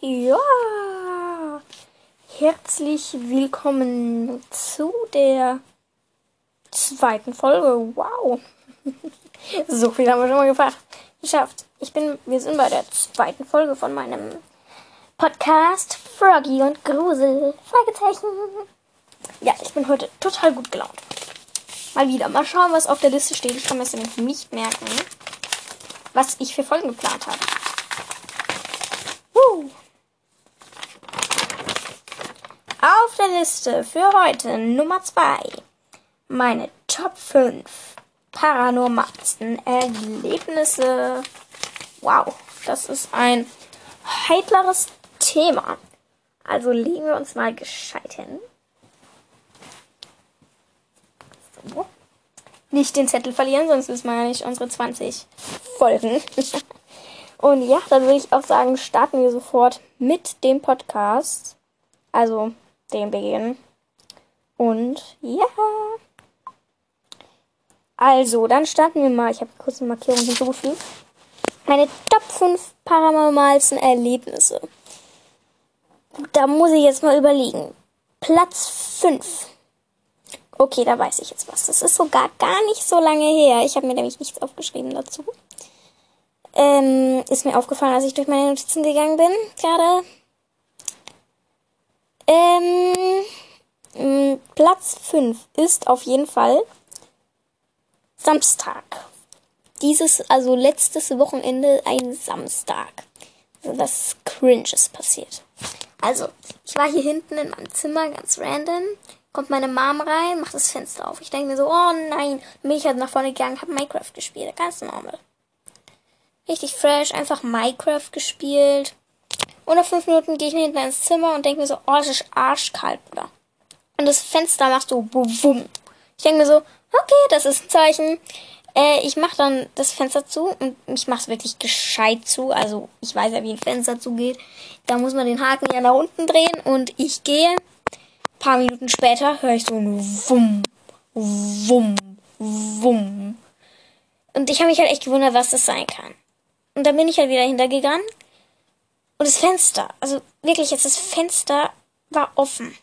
Ja, herzlich willkommen zu der zweiten Folge. Wow, so viel haben wir schon mal gefragt. geschafft. Ich bin, wir sind bei der zweiten Folge von meinem Podcast Froggy und Grusel. Fragezeichen. Ja, ich bin heute total gut gelaunt. Mal wieder. Mal schauen, was auf der Liste steht. Ich kann mir das nämlich nicht merken, was ich für Folgen geplant habe. Uh. Der Liste für heute Nummer 2 meine Top 5 paranormalsten Erlebnisse. Wow, das ist ein heitleres Thema. Also legen wir uns mal gescheit hin. So. Nicht den Zettel verlieren, sonst wissen wir ja nicht unsere 20 Folgen. Und ja, dann würde ich auch sagen, starten wir sofort mit dem Podcast. Also den Beginn. Und ja. Also, dann starten wir mal. Ich habe kurz eine Markierung hinzugefügt. Meine Top 5 paranormalsten Erlebnisse. Da muss ich jetzt mal überlegen. Platz 5. Okay, da weiß ich jetzt was. Das ist sogar gar nicht so lange her. Ich habe mir nämlich nichts aufgeschrieben dazu. Ähm, ist mir aufgefallen, als ich durch meine Notizen gegangen bin, gerade. Ähm, mm, Platz 5 ist auf jeden Fall Samstag. Dieses, also letztes Wochenende, ein Samstag. Was Cringes passiert. Also, ich war hier hinten in meinem Zimmer, ganz random. Kommt meine Mom rein, macht das Fenster auf. Ich denke mir so, oh nein. Dann bin ich halt nach vorne gegangen, habe Minecraft gespielt. Ganz normal. Richtig fresh, einfach Minecraft gespielt. Und nach fünf Minuten gehe ich hinten ins Zimmer und denke mir so, oh, es ist arschkalt, Bruder. Und das Fenster macht so bum. Ich denke mir so, okay, das ist ein Zeichen. Äh, ich mache dann das Fenster zu und ich mache es wirklich gescheit zu. Also ich weiß ja, wie ein Fenster zugeht. Da muss man den Haken ja nach unten drehen und ich gehe. Ein paar Minuten später höre ich so ein Wumm, Wumm, Wumm. Und ich habe mich halt echt gewundert, was das sein kann. Und dann bin ich halt wieder hintergegangen und das Fenster, also wirklich jetzt das Fenster war offen.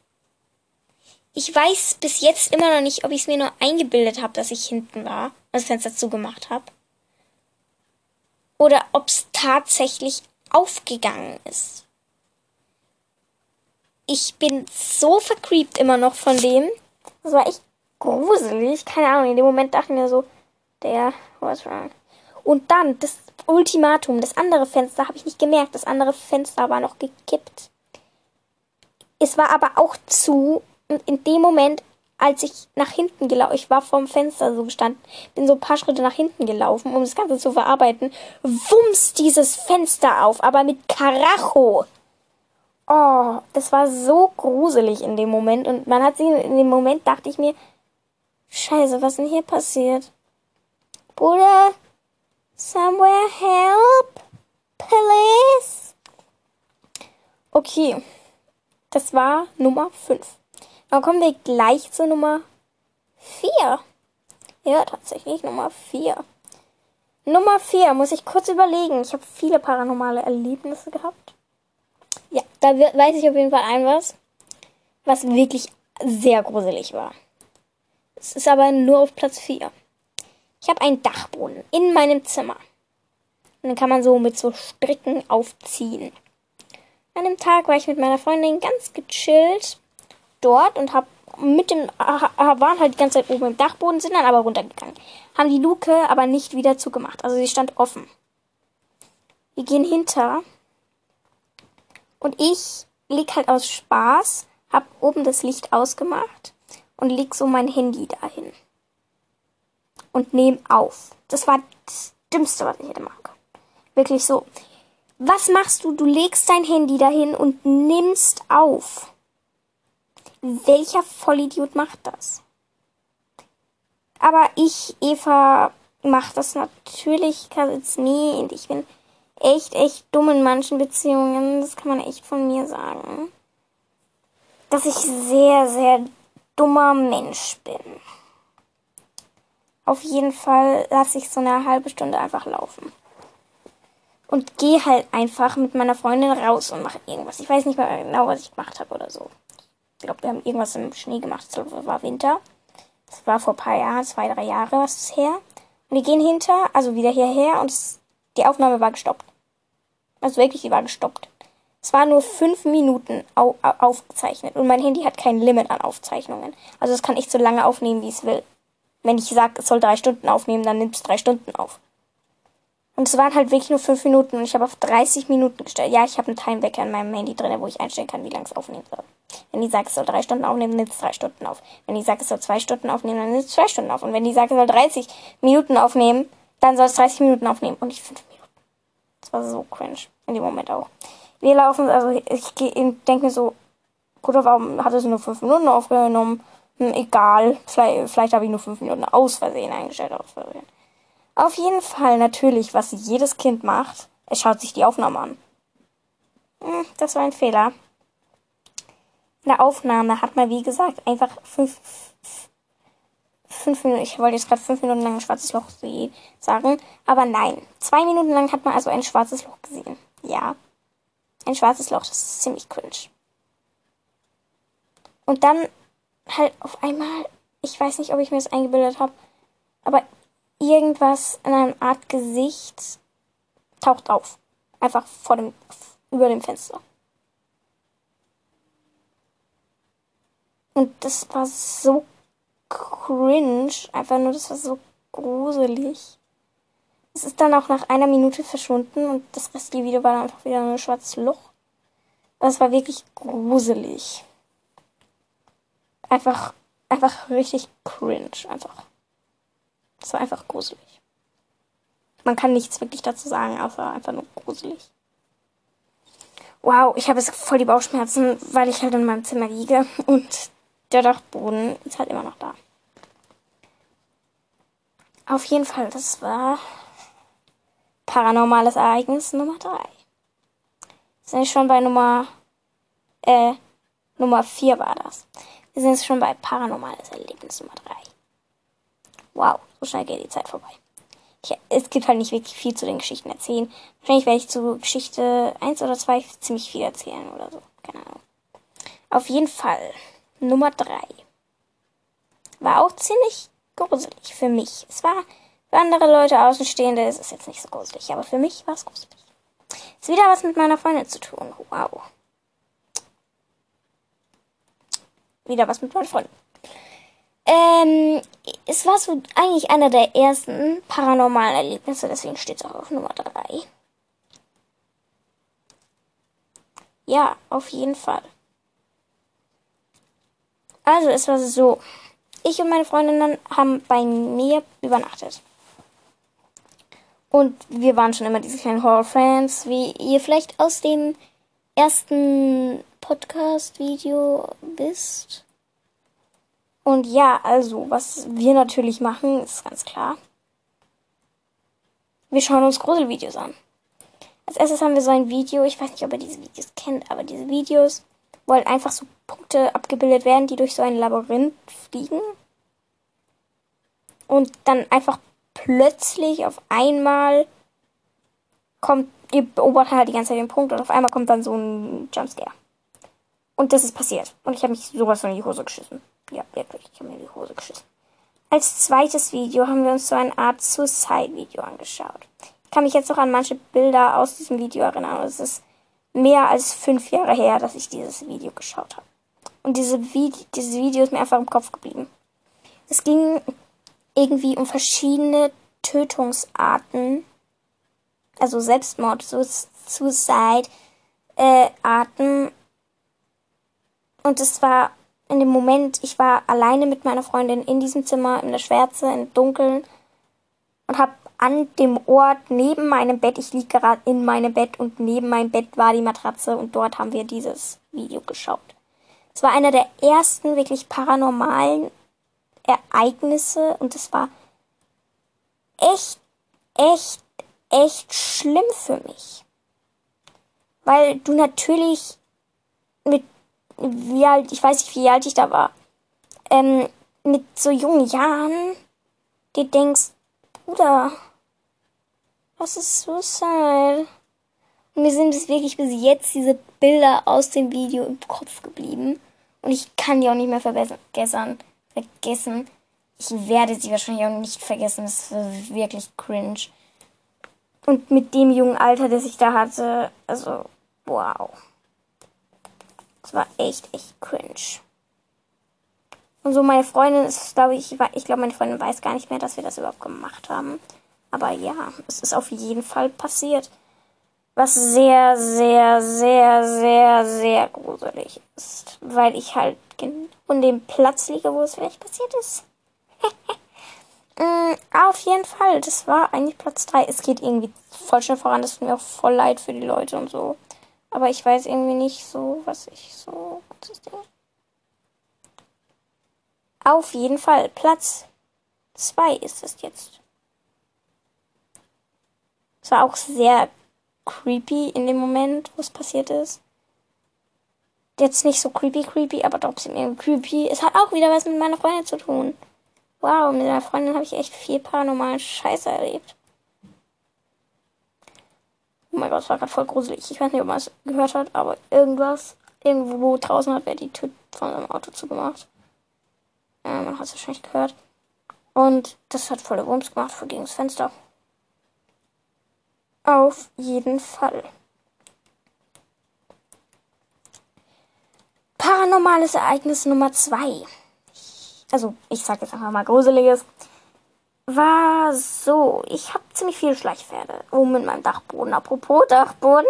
Ich weiß bis jetzt immer noch nicht, ob ich es mir nur eingebildet habe, dass ich hinten war und das Fenster zugemacht habe. Oder ob es tatsächlich aufgegangen ist. Ich bin so vercreept immer noch von dem. Das war echt gruselig. Keine Ahnung, in dem Moment dachte ich mir so, der, what's wrong? Und dann, das Ultimatum, das andere Fenster habe ich nicht gemerkt. Das andere Fenster war noch gekippt. Es war aber auch zu. Und in dem Moment, als ich nach hinten gelaufen, ich war vorm Fenster so gestanden, bin so ein paar Schritte nach hinten gelaufen, um das Ganze zu verarbeiten, wumms dieses Fenster auf, aber mit Karacho. Oh, das war so gruselig in dem Moment. Und man hat sich in dem Moment dachte ich mir, Scheiße, was denn hier passiert? Bruder, Somewhere help, please. Okay, das war Nummer 5. Dann kommen wir gleich zu Nummer 4. Ja, tatsächlich Nummer 4. Nummer 4 muss ich kurz überlegen. Ich habe viele paranormale Erlebnisse gehabt. Ja, da weiß ich auf jeden Fall ein was, was wirklich sehr gruselig war. Es ist aber nur auf Platz 4. Ich habe einen Dachboden in meinem Zimmer. Und den kann man so mit so Stricken aufziehen. An dem Tag war ich mit meiner Freundin ganz gechillt dort und hab mit dem waren halt die ganze Zeit oben im Dachboden, sind dann aber runtergegangen. Haben die Luke aber nicht wieder zugemacht. Also sie stand offen. Wir gehen hinter und ich leg halt aus Spaß, hab oben das Licht ausgemacht und leg so mein Handy dahin und nehme auf. Das war das Dümmste, was ich hätte machen können. Wirklich so. Was machst du? Du legst dein Handy dahin und nimmst auf. Welcher Vollidiot macht das? Aber ich, Eva, mach das natürlich nie. Und ich bin echt, echt dumm in manchen Beziehungen. Das kann man echt von mir sagen. Dass ich sehr, sehr dummer Mensch bin. Auf jeden Fall lasse ich so eine halbe Stunde einfach laufen. und gehe halt einfach mit meiner Freundin raus und mache irgendwas. Ich weiß nicht mehr genau, was ich gemacht habe oder so. Ich glaube, wir haben irgendwas im Schnee gemacht. Es war Winter. Das war vor ein paar Jahren, zwei, drei Jahre was ist her. Und die gehen hinter, also wieder hierher und es, die Aufnahme war gestoppt. Also wirklich, die war gestoppt. Es war nur fünf Minuten au aufgezeichnet und mein Handy hat kein Limit an Aufzeichnungen. Also es kann echt so lange aufnehmen, wie es will. Wenn ich sage, es soll drei Stunden aufnehmen, dann nimmt es drei Stunden auf. Und es waren halt wirklich nur fünf Minuten und ich habe auf 30 Minuten gestellt. Ja, ich habe einen Timewecker in meinem Handy drin, wo ich einstellen kann, wie lange es aufnehmen soll. Wenn die sagt, es soll drei Stunden aufnehmen, nimmt es drei Stunden auf. Wenn die sagt, es soll zwei Stunden aufnehmen, dann nimmt es zwei Stunden auf. Und wenn die sagt, es soll 30 Minuten aufnehmen, dann soll es 30 Minuten aufnehmen und nicht fünf Minuten. Das war so cringe. In dem Moment auch. Wir laufen, also ich denke mir so, gut, warum hat es nur fünf Minuten aufgenommen? Hm, egal, vielleicht, vielleicht habe ich nur fünf Minuten aus Versehen eingestellt. Aus Versehen. Auf jeden Fall natürlich, was jedes Kind macht, es schaut sich die Aufnahme an. Hm, das war ein Fehler. In der Aufnahme hat man, wie gesagt, einfach fünf, fünf Minuten, ich wollte jetzt gerade fünf Minuten lang ein schwarzes Loch sagen, aber nein. Zwei Minuten lang hat man also ein schwarzes Loch gesehen. Ja. Ein schwarzes Loch, das ist ziemlich cringe. Und dann halt auf einmal, ich weiß nicht, ob ich mir das eingebildet habe, aber irgendwas in einer Art Gesicht taucht auf. Einfach vor dem, über dem Fenster. Und das war so cringe. Einfach nur, das war so gruselig. Es ist dann auch nach einer Minute verschwunden und das restliche Video war dann einfach wieder nur ein schwarzes Loch. Das war wirklich gruselig. Einfach, einfach richtig cringe. Einfach. Das war einfach gruselig. Man kann nichts wirklich dazu sagen, außer einfach nur gruselig. Wow, ich habe jetzt voll die Bauchschmerzen, weil ich halt in meinem Zimmer liege und der Dachboden ist halt immer noch da. Auf jeden Fall, das war paranormales Ereignis Nummer 3. Sind wir schon bei Nummer, äh, Nummer 4 war das. Wir sind jetzt schon bei paranormales Erlebnis Nummer 3. Wow, so schnell geht die Zeit vorbei. Ich, es gibt halt nicht wirklich viel zu den Geschichten erzählen. Wahrscheinlich werde ich zu Geschichte 1 oder 2 ziemlich viel erzählen oder so. Keine Ahnung. Auf jeden Fall. Nummer 3. War auch ziemlich gruselig für mich. Es war für andere Leute Außenstehende ist es jetzt nicht so gruselig, aber für mich war es gruselig. Ist wieder was mit meiner Freundin zu tun. Wow. Wieder was mit meiner Freundin. Ähm, es war so eigentlich einer der ersten paranormalen Erlebnisse, deswegen steht es auch auf Nummer 3. Ja, auf jeden Fall. Also, es war so. Ich und meine Freundinnen haben bei mir übernachtet. Und wir waren schon immer diese kleinen Horror-Fans, wie ihr vielleicht aus dem ersten Podcast-Video wisst. Und ja, also, was wir natürlich machen, ist ganz klar. Wir schauen uns Gruselvideos an. Als erstes haben wir so ein Video, ich weiß nicht, ob ihr diese Videos kennt, aber diese Videos, wo halt einfach so Punkte abgebildet werden, die durch so ein Labyrinth fliegen. Und dann einfach plötzlich auf einmal kommt, ihr beobachtet halt die ganze Zeit den Punkt und auf einmal kommt dann so ein Jumpscare. Und das ist passiert. Und ich habe mich sowas von in die Hose geschissen. Ja, wirklich, ich habe mir in die Hose geschissen. Als zweites Video haben wir uns so eine Art Suicide-Video angeschaut. Ich kann mich jetzt noch an manche Bilder aus diesem Video erinnern. Es ist mehr als fünf Jahre her, dass ich dieses Video geschaut habe. Und diese Vide dieses Video ist mir einfach im Kopf geblieben. Es ging irgendwie um verschiedene Tötungsarten. Also Selbstmord, Suicide-Arten. Und es war in dem Moment, ich war alleine mit meiner Freundin in diesem Zimmer, in der Schwärze, im Dunkeln und habe an dem Ort neben meinem Bett, ich liege gerade in meinem Bett und neben meinem Bett war die Matratze und dort haben wir dieses Video geschaut. Es war einer der ersten wirklich paranormalen Ereignisse und es war echt, echt, echt schlimm für mich. Weil du natürlich mit wie alt, ich weiß nicht, wie alt ich da war, ähm, mit so jungen Jahren, dir denkst, Bruder, was ist Suicide? Und mir sind bis wirklich bis jetzt diese Bilder aus dem Video im Kopf geblieben. Und ich kann die auch nicht mehr vergessen. vergessen. Ich werde sie wahrscheinlich auch nicht vergessen. Das ist wirklich cringe. Und mit dem jungen Alter, das ich da hatte, also, wow. Das war echt, echt cringe. Und so meine Freundin ist, glaube ich, ich glaube, meine Freundin weiß gar nicht mehr, dass wir das überhaupt gemacht haben. Aber ja, es ist auf jeden Fall passiert. Was sehr, sehr, sehr, sehr, sehr gruselig ist. Weil ich halt in dem Platz liege, wo es vielleicht passiert ist. mm, auf jeden Fall, das war eigentlich Platz 3. Es geht irgendwie voll schnell voran. Das tut mir auch voll leid für die Leute und so. Aber ich weiß irgendwie nicht so, was ich so. Ist denn? Auf jeden Fall. Platz 2 ist es jetzt. Es war auch sehr creepy in dem Moment, wo es passiert ist. Jetzt nicht so creepy, creepy, aber trotzdem irgendwie creepy. Es hat auch wieder was mit meiner Freundin zu tun. Wow, mit meiner Freundin habe ich echt viel paranormalen Scheiße erlebt. Oh mein Gott, das war gerade voll gruselig. Ich weiß nicht, ob man es gehört hat, aber irgendwas irgendwo draußen hat wer die Tür von seinem Auto zugemacht. Ja, man hat es wahrscheinlich gehört. Und das hat volle Wumms gemacht für gegen das Fenster. Auf jeden Fall. Paranormales Ereignis Nummer zwei. Also, ich sag jetzt einfach mal Gruseliges. War so, ich habe ziemlich viele Schleichpferde oben in meinem Dachboden. Apropos Dachboden.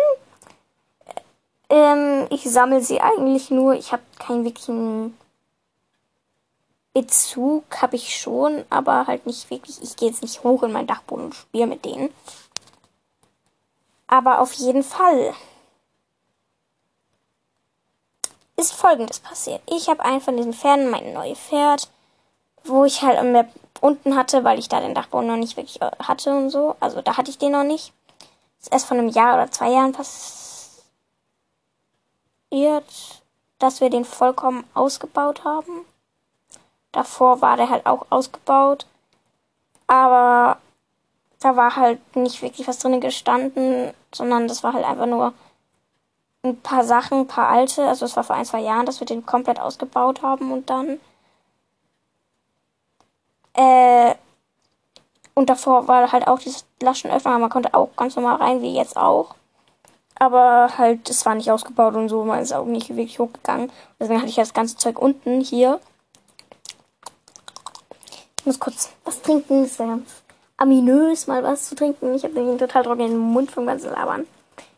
Ähm, ich sammle sie eigentlich nur. Ich habe keinen wirklichen Bezug habe ich schon, aber halt nicht wirklich. Ich gehe jetzt nicht hoch in meinen Dachboden und spiele mit denen. Aber auf jeden Fall ist folgendes passiert. Ich habe einen von diesen Pferden, mein neues Pferd, wo ich halt unten hatte, weil ich da den Dachboden noch nicht wirklich äh, hatte und so. Also da hatte ich den noch nicht. Ist erst von einem Jahr oder zwei Jahren passiert, dass wir den vollkommen ausgebaut haben. Davor war der halt auch ausgebaut. Aber da war halt nicht wirklich was drin gestanden, sondern das war halt einfach nur ein paar Sachen, ein paar alte. Also es war vor ein, zwei Jahren, dass wir den komplett ausgebaut haben und dann. Äh, und davor war halt auch dieses Flaschenöffner, man konnte auch ganz normal rein, wie jetzt auch. Aber halt, es war nicht ausgebaut und so, man ist auch nicht wirklich hochgegangen. Deswegen hatte ich das ganze Zeug unten hier. Ich muss kurz was trinken. Ist ja aminös, mal was zu trinken. Ich habe den total trockenen Mund vom ganzen Labern.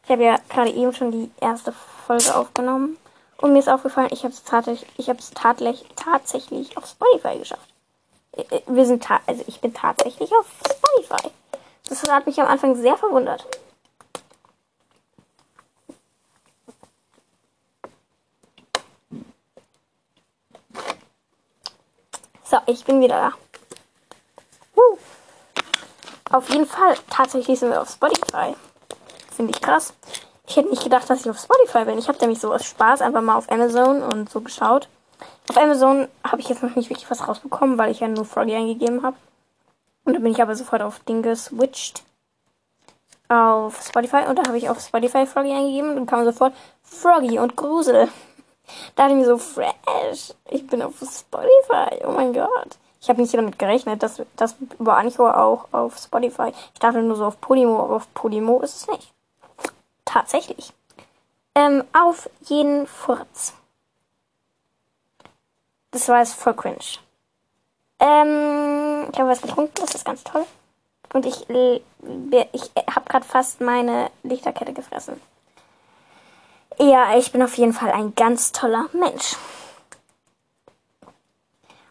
Ich habe ja gerade eben schon die erste Folge aufgenommen. Und mir ist aufgefallen, ich habe es tatsächlich, tatsächlich auf Spotify geschafft. Wir sind also ich bin tatsächlich auf Spotify. Das hat mich am Anfang sehr verwundert. So, ich bin wieder da. Auf jeden Fall, tatsächlich sind wir auf Spotify. Finde ich krass. Ich hätte nicht gedacht, dass ich auf Spotify bin. Ich habe nämlich so aus Spaß einfach mal auf Amazon und so geschaut. Auf Amazon habe ich jetzt noch nicht wirklich was rausbekommen, weil ich ja nur Froggy eingegeben habe. Und dann bin ich aber sofort auf Ding geswitcht. Auf Spotify. Und da habe ich auf Spotify Froggy eingegeben. Und dann kam sofort Froggy und Grusel. Da dachte ich mir so, fresh. Ich bin auf Spotify. Oh mein Gott. Ich habe nicht damit gerechnet, dass das über Anchor auch auf Spotify. Ich dachte nur so auf Podimo, aber auf Podimo ist es nicht. Tatsächlich. Ähm, auf jeden Furz. Das war jetzt voll cringe. Ähm, ich habe was getrunken, das ist ganz toll. Und ich, ich habe gerade fast meine Lichterkette gefressen. Ja, ich bin auf jeden Fall ein ganz toller Mensch.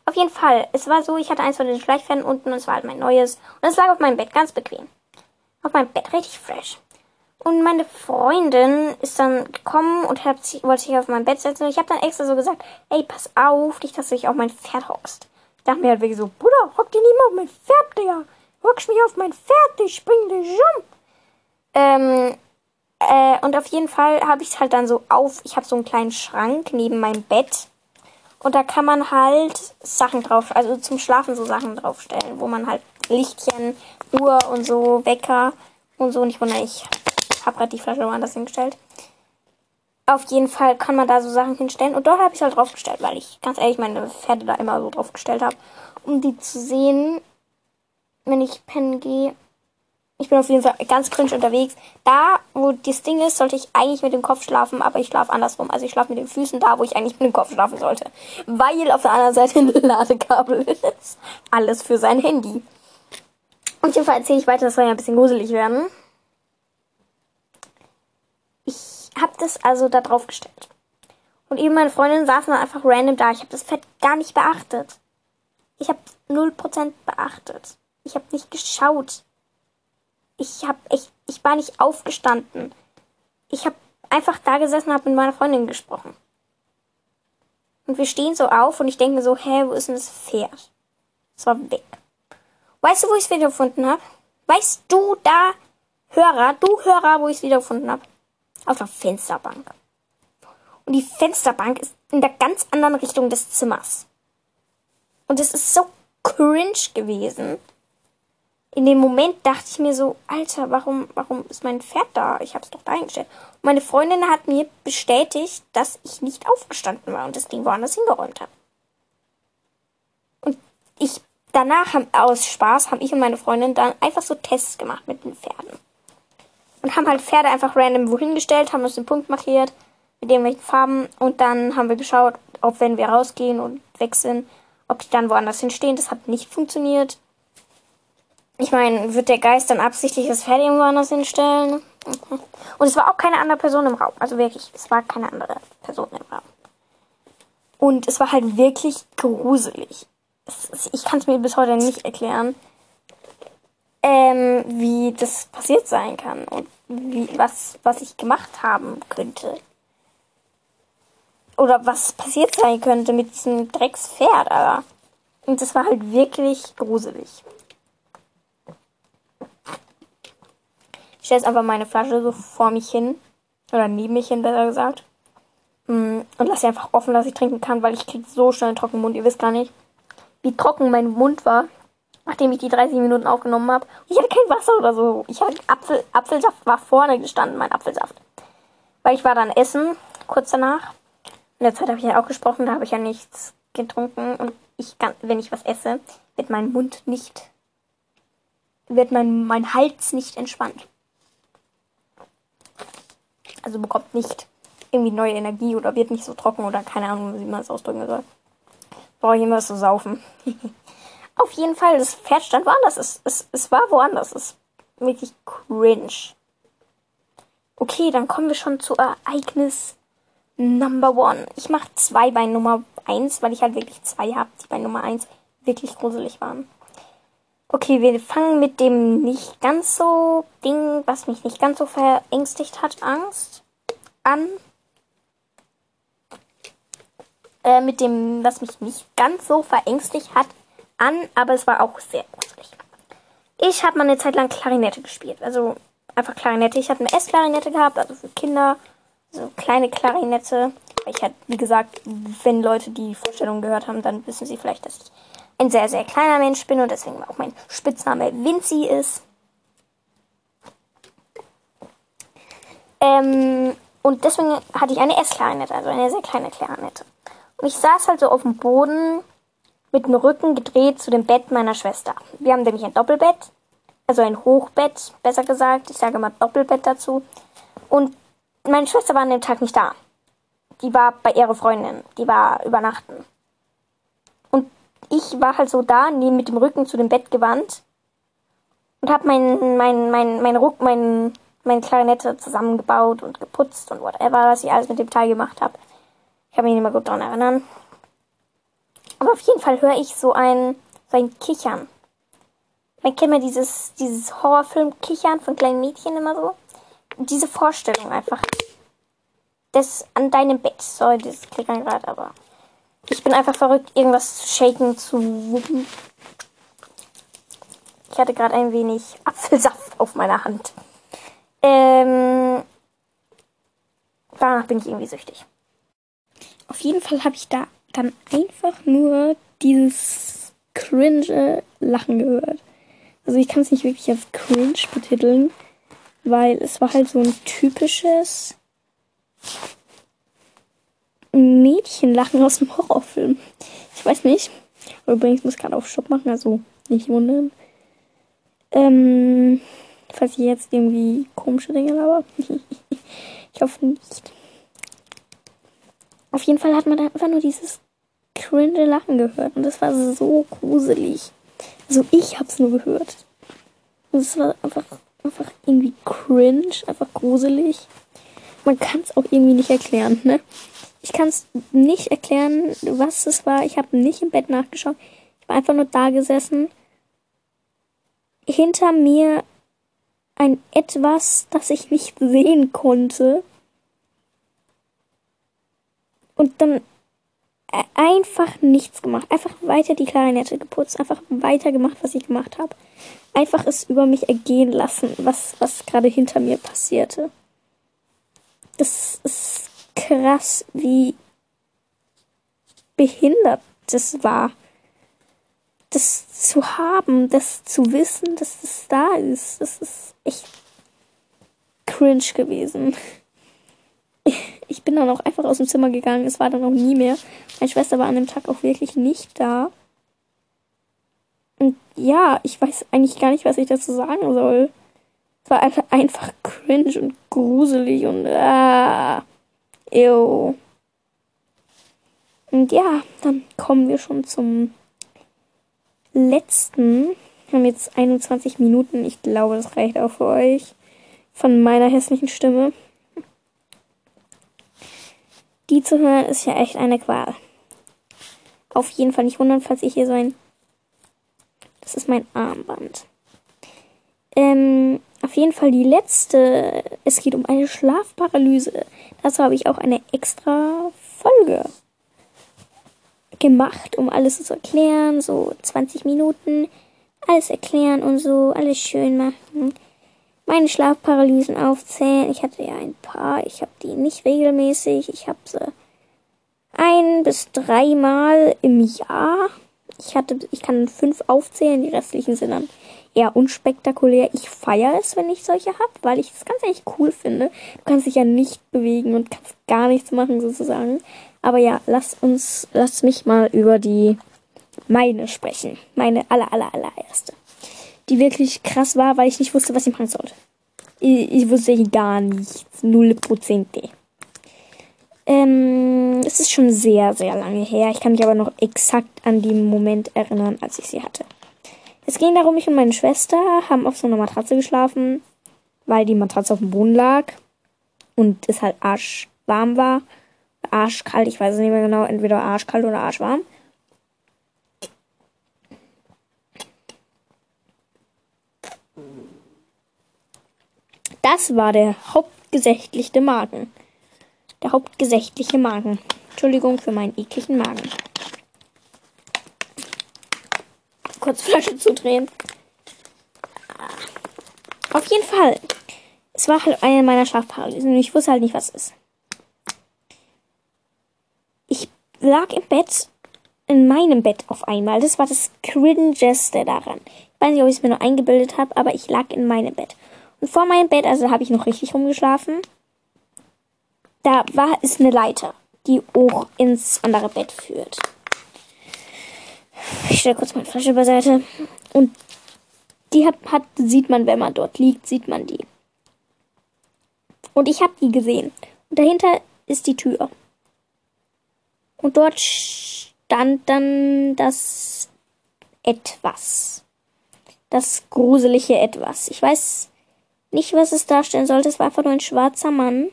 Auf jeden Fall, es war so, ich hatte eins von den Schleichfäden unten und es war halt mein neues. Und es lag auf meinem Bett, ganz bequem. Auf meinem Bett, richtig fresh. Und meine Freundin ist dann gekommen und hat, wollte sich auf mein Bett setzen. Und ich habe dann extra so gesagt, ey, pass auf, nicht, dass du dich auf mein Pferd hockst. Ich dachte mir halt wirklich so, Bruder, hock dich nicht mal auf mein Pferd, Digga. Hockst mich auf mein Pferd, ich spring dich um. Ähm, äh, und auf jeden Fall habe ich es halt dann so auf, ich habe so einen kleinen Schrank neben meinem Bett. Und da kann man halt Sachen drauf, also zum Schlafen so Sachen draufstellen, wo man halt Lichtchen, Uhr und so, Wecker und so. Nicht wundern, ich habe gerade die Flasche woanders hingestellt. Auf jeden Fall kann man da so Sachen hinstellen. Und dort habe ich es halt draufgestellt, weil ich ganz ehrlich meine Pferde da immer so draufgestellt habe, um die zu sehen, wenn ich pennen gehe. Ich bin auf jeden Fall ganz cringe unterwegs. Da, wo das Ding ist, sollte ich eigentlich mit dem Kopf schlafen, aber ich schlafe andersrum. Also ich schlafe mit den Füßen da, wo ich eigentlich mit dem Kopf schlafen sollte. Weil auf der anderen Seite ein Ladekabel ist. Alles für sein Handy. Und jedenfalls erzähle ich weiter, das soll ja ein bisschen gruselig werden. Ich habe das also da drauf gestellt. Und eben meine Freundin saßen dann einfach random da. Ich habe das Fett gar nicht beachtet. Ich habe 0% beachtet. Ich habe nicht geschaut. Ich habe echt, ich war nicht aufgestanden. Ich habe einfach da gesessen und habe mit meiner Freundin gesprochen. Und wir stehen so auf und ich denke mir so, hä, wo ist denn das Pferd? Es war weg. Weißt du, wo ich es wiedergefunden habe? Weißt du da, Hörer, du Hörer, wo ich es wiedergefunden habe? Auf der Fensterbank. Und die Fensterbank ist in der ganz anderen Richtung des Zimmers. Und es ist so cringe gewesen. In dem Moment dachte ich mir so, Alter, warum, warum ist mein Pferd da? Ich habe es doch da hingestellt. Und meine Freundin hat mir bestätigt, dass ich nicht aufgestanden war und das Ding woanders hingeräumt habe. Und ich danach aus Spaß haben ich und meine Freundin dann einfach so Tests gemacht mit den Pferden. Und haben halt Pferde einfach random wohin gestellt, haben uns den Punkt markiert mit irgendwelchen Farben und dann haben wir geschaut, ob wenn wir rausgehen und sind, ob die dann woanders hinstehen. Das hat nicht funktioniert. Ich meine, wird der Geist dann absichtlich das Pferd irgendwo anders hinstellen? Und es war auch keine andere Person im Raum. Also wirklich, es war keine andere Person im Raum. Und es war halt wirklich gruselig ich kann es mir bis heute nicht erklären, ähm, wie das passiert sein kann und wie, was, was ich gemacht haben könnte. Oder was passiert sein könnte mit diesem Dreckspferd, aber. Und das war halt wirklich gruselig. Ich stelle jetzt einfach meine Flasche so vor mich hin. Oder neben mich hin, besser gesagt. Mm, und lasse sie einfach offen, dass ich trinken kann, weil ich kriege so schnell einen trockenen Mund. Ihr wisst gar nicht wie trocken mein Mund war, nachdem ich die 30 Minuten aufgenommen habe. Ich hatte kein Wasser oder so. Ich hatte Apfel, Apfelsaft war vorne gestanden, mein Apfelsaft. Weil ich war dann essen, kurz danach. In der Zeit habe ich ja auch gesprochen, da habe ich ja nichts getrunken. Und ich kann, wenn ich was esse, wird mein Mund nicht, wird mein, mein Hals nicht entspannt. Also bekommt nicht irgendwie neue Energie oder wird nicht so trocken oder keine Ahnung, wie man es ausdrücken soll brauche ich immer was zu saufen. Auf jeden Fall, das Pferd stand woanders. Es, es, es war woanders. Es ist wirklich cringe. Okay, dann kommen wir schon zu Ereignis Number One. Ich mache zwei bei Nummer eins, weil ich halt wirklich zwei habe, die bei Nummer eins wirklich gruselig waren. Okay, wir fangen mit dem nicht ganz so Ding, was mich nicht ganz so verängstigt hat, Angst an äh, mit dem, was mich nicht ganz so verängstigt hat, an, aber es war auch sehr gruselig. Ich habe mal eine Zeit lang Klarinette gespielt. Also einfach Klarinette. Ich habe eine S-Klarinette gehabt, also für Kinder. So kleine Klarinette. Ich hatte, wie gesagt, wenn Leute die Vorstellung gehört haben, dann wissen sie vielleicht, dass ich ein sehr, sehr kleiner Mensch bin und deswegen auch mein Spitzname Vinci ist. Ähm, und deswegen hatte ich eine S-Klarinette, also eine sehr kleine Klarinette. Und ich saß halt so auf dem Boden mit dem Rücken gedreht zu dem Bett meiner Schwester. Wir haben nämlich ein Doppelbett, also ein Hochbett, besser gesagt. Ich sage immer Doppelbett dazu. Und meine Schwester war an dem Tag nicht da. Die war bei ihrer Freundin. Die war übernachten. Und ich war halt so da, mit dem Rücken zu dem Bett gewandt und habe mein, mein, mein, mein Ruck, mein, meine Klarinette zusammengebaut und geputzt und whatever, was ich alles mit dem Teil gemacht habe. Ich kann mich nicht mehr gut daran erinnern. Aber auf jeden Fall höre ich so ein, so ein Kichern. Man kennt ja dieses, dieses Horrorfilm-Kichern von kleinen Mädchen immer so. diese Vorstellung einfach. Das an deinem Bett. Sorry, das Klickern gerade, aber. Ich bin einfach verrückt, irgendwas zu shaken, zu wuppen. Ich hatte gerade ein wenig Apfelsaft auf meiner Hand. Ähm, danach bin ich irgendwie süchtig. Auf jeden Fall habe ich da dann einfach nur dieses cringe Lachen gehört. Also ich kann es nicht wirklich als cringe betiteln, weil es war halt so ein typisches Mädchenlachen aus dem Horrorfilm. Ich weiß nicht. Übrigens muss ich gerade auf Shop machen, also nicht wundern. Ähm, falls ich jetzt irgendwie komische Dinge habe. ich hoffe nicht. Auf jeden Fall hat man da einfach nur dieses cringe Lachen gehört. Und das war so gruselig. Also ich hab's nur gehört. Und es war einfach, einfach irgendwie cringe, einfach gruselig. Man kann es auch irgendwie nicht erklären, ne? Ich kann es nicht erklären, was es war. Ich habe nicht im Bett nachgeschaut. Ich war einfach nur da gesessen. Hinter mir ein etwas, das ich nicht sehen konnte. Und dann einfach nichts gemacht. Einfach weiter die Klarinette geputzt. Einfach weiter gemacht, was ich gemacht habe. Einfach es über mich ergehen lassen, was, was gerade hinter mir passierte. Das ist krass, wie behindert das war. Das zu haben, das zu wissen, dass es da ist, das ist echt cringe gewesen. Ich bin dann auch einfach aus dem Zimmer gegangen. Es war dann auch nie mehr. Meine Schwester war an dem Tag auch wirklich nicht da. Und ja, ich weiß eigentlich gar nicht, was ich dazu sagen soll. Es war einfach cringe und gruselig und ah. Ew. Und ja, dann kommen wir schon zum letzten. Wir haben jetzt 21 Minuten. Ich glaube, das reicht auch für euch. Von meiner hässlichen Stimme. Die zu hören ist ja echt eine Qual. Auf jeden Fall nicht wundern, falls ich hier so ein. Das ist mein Armband. Ähm, auf jeden Fall die letzte. Es geht um eine Schlafparalyse. Dazu habe ich auch eine extra Folge gemacht, um alles zu erklären. So 20 Minuten. Alles erklären und so. Alles schön machen. Meine Schlafparalysen aufzählen. Ich hatte ja ein paar. Ich habe die nicht regelmäßig. Ich habe sie ein bis dreimal im Jahr. Ich hatte, ich kann fünf aufzählen. Die restlichen sind dann eher unspektakulär. Ich feiere es, wenn ich solche habe, weil ich es ganz ehrlich cool finde. Du kannst dich ja nicht bewegen und kannst gar nichts machen sozusagen. Aber ja, lass uns, lass mich mal über die meine sprechen. Meine aller, aller, allererste. Die wirklich krass war, weil ich nicht wusste, was ich machen sollte. Ich, ich wusste gar nichts. Null Prozent. Ähm, es ist schon sehr, sehr lange her. Ich kann mich aber noch exakt an den Moment erinnern, als ich sie hatte. Es ging darum, ich und meine Schwester haben auf so einer Matratze geschlafen, weil die Matratze auf dem Boden lag und es halt arschwarm war. Arschkalt, ich weiß es nicht mehr genau, entweder arschkalt oder arschwarm. Das war der hauptgesächtliche Magen. Der hauptgesächtliche Magen. Entschuldigung für meinen ekligen Magen. Kurz Flasche zudrehen. Auf jeden Fall. Es war halt eine meiner Schlafparalysen und ich wusste halt nicht, was ist. Ich lag im Bett, in meinem Bett auf einmal. Das war das Cringeste daran. Ich weiß nicht, ob ich es mir nur eingebildet habe, aber ich lag in meinem Bett. Vor meinem Bett, also habe ich noch richtig rumgeschlafen, da war es eine Leiter, die hoch ins andere Bett führt. Ich stelle kurz meine Flasche beiseite. Und die hat, hat, sieht man, wenn man dort liegt, sieht man die. Und ich habe die gesehen. Und dahinter ist die Tür. Und dort stand dann das etwas. Das gruselige etwas. Ich weiß nicht, was es darstellen sollte. Es war einfach nur ein schwarzer Mann.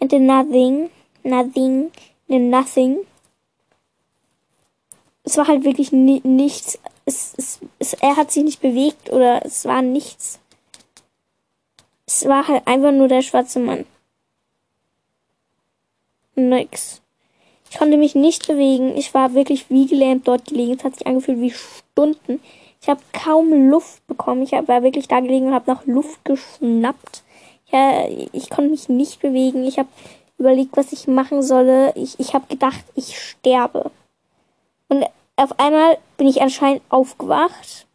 And the nothing, nothing, the nothing. Es war halt wirklich ni nichts. Es, es, es, er hat sich nicht bewegt oder es war nichts. Es war halt einfach nur der schwarze Mann. Nix. Ich konnte mich nicht bewegen. Ich war wirklich wie gelähmt dort gelegen. Es hat sich angefühlt wie Stunden. Ich habe kaum Luft bekommen. Ich war wirklich da gelegen und habe nach Luft geschnappt. Ja, ich konnte mich nicht bewegen. Ich habe überlegt, was ich machen solle. Ich, ich habe gedacht, ich sterbe. Und auf einmal bin ich anscheinend aufgewacht.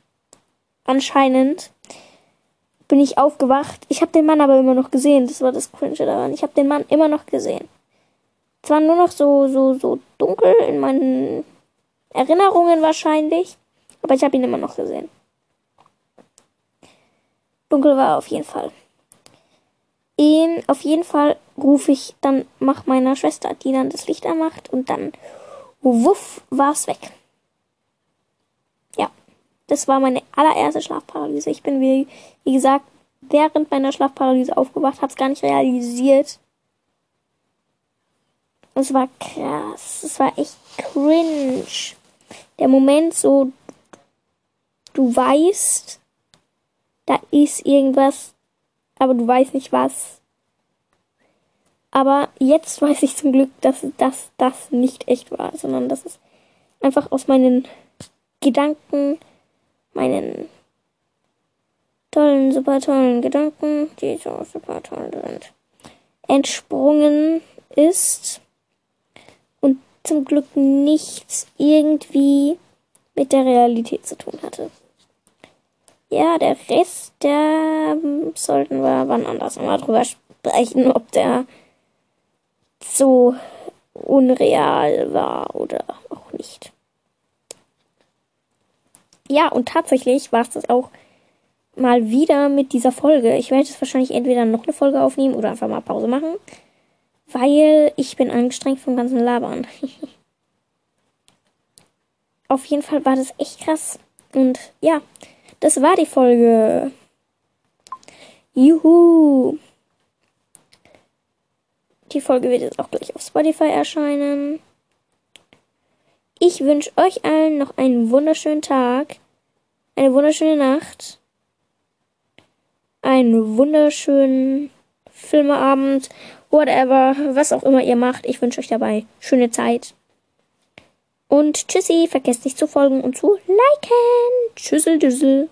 Anscheinend. bin ich aufgewacht. Ich habe den Mann aber immer noch gesehen. Das war das Cringe daran. Ich habe den Mann immer noch gesehen. Es war nur noch so, so, so dunkel in meinen Erinnerungen wahrscheinlich. Aber ich habe ihn immer noch gesehen. Dunkel war auf jeden Fall. In, auf jeden Fall rufe ich dann nach meiner Schwester, die dann das Licht anmacht und dann wuff war es weg. Ja, das war meine allererste Schlafparalyse. Ich bin, wie, wie gesagt, während meiner Schlafparalyse aufgewacht, habe es gar nicht realisiert. Es war krass, es war echt cringe. Der Moment so, du weißt, da ist irgendwas, aber du weißt nicht was. Aber jetzt weiß ich zum Glück, dass das, das nicht echt war, sondern dass es einfach aus meinen Gedanken, meinen tollen, super tollen Gedanken, die so super toll sind, entsprungen ist und zum Glück nichts irgendwie mit der Realität zu tun hatte. Ja, der Rest, der ähm, sollten wir wann anders mal drüber sprechen, ob der so unreal war oder auch nicht. Ja, und tatsächlich war es das auch mal wieder mit dieser Folge. Ich werde jetzt wahrscheinlich entweder noch eine Folge aufnehmen oder einfach mal Pause machen, weil ich bin angestrengt vom ganzen Labern. Auf jeden Fall war das echt krass. Und ja, das war die Folge. Juhu. Die Folge wird jetzt auch gleich auf Spotify erscheinen. Ich wünsche euch allen noch einen wunderschönen Tag, eine wunderschöne Nacht, einen wunderschönen Filmeabend, whatever, was auch immer ihr macht. Ich wünsche euch dabei schöne Zeit. Und tschüssi, vergesst nicht zu folgen und zu liken. Tschüssel, düssel.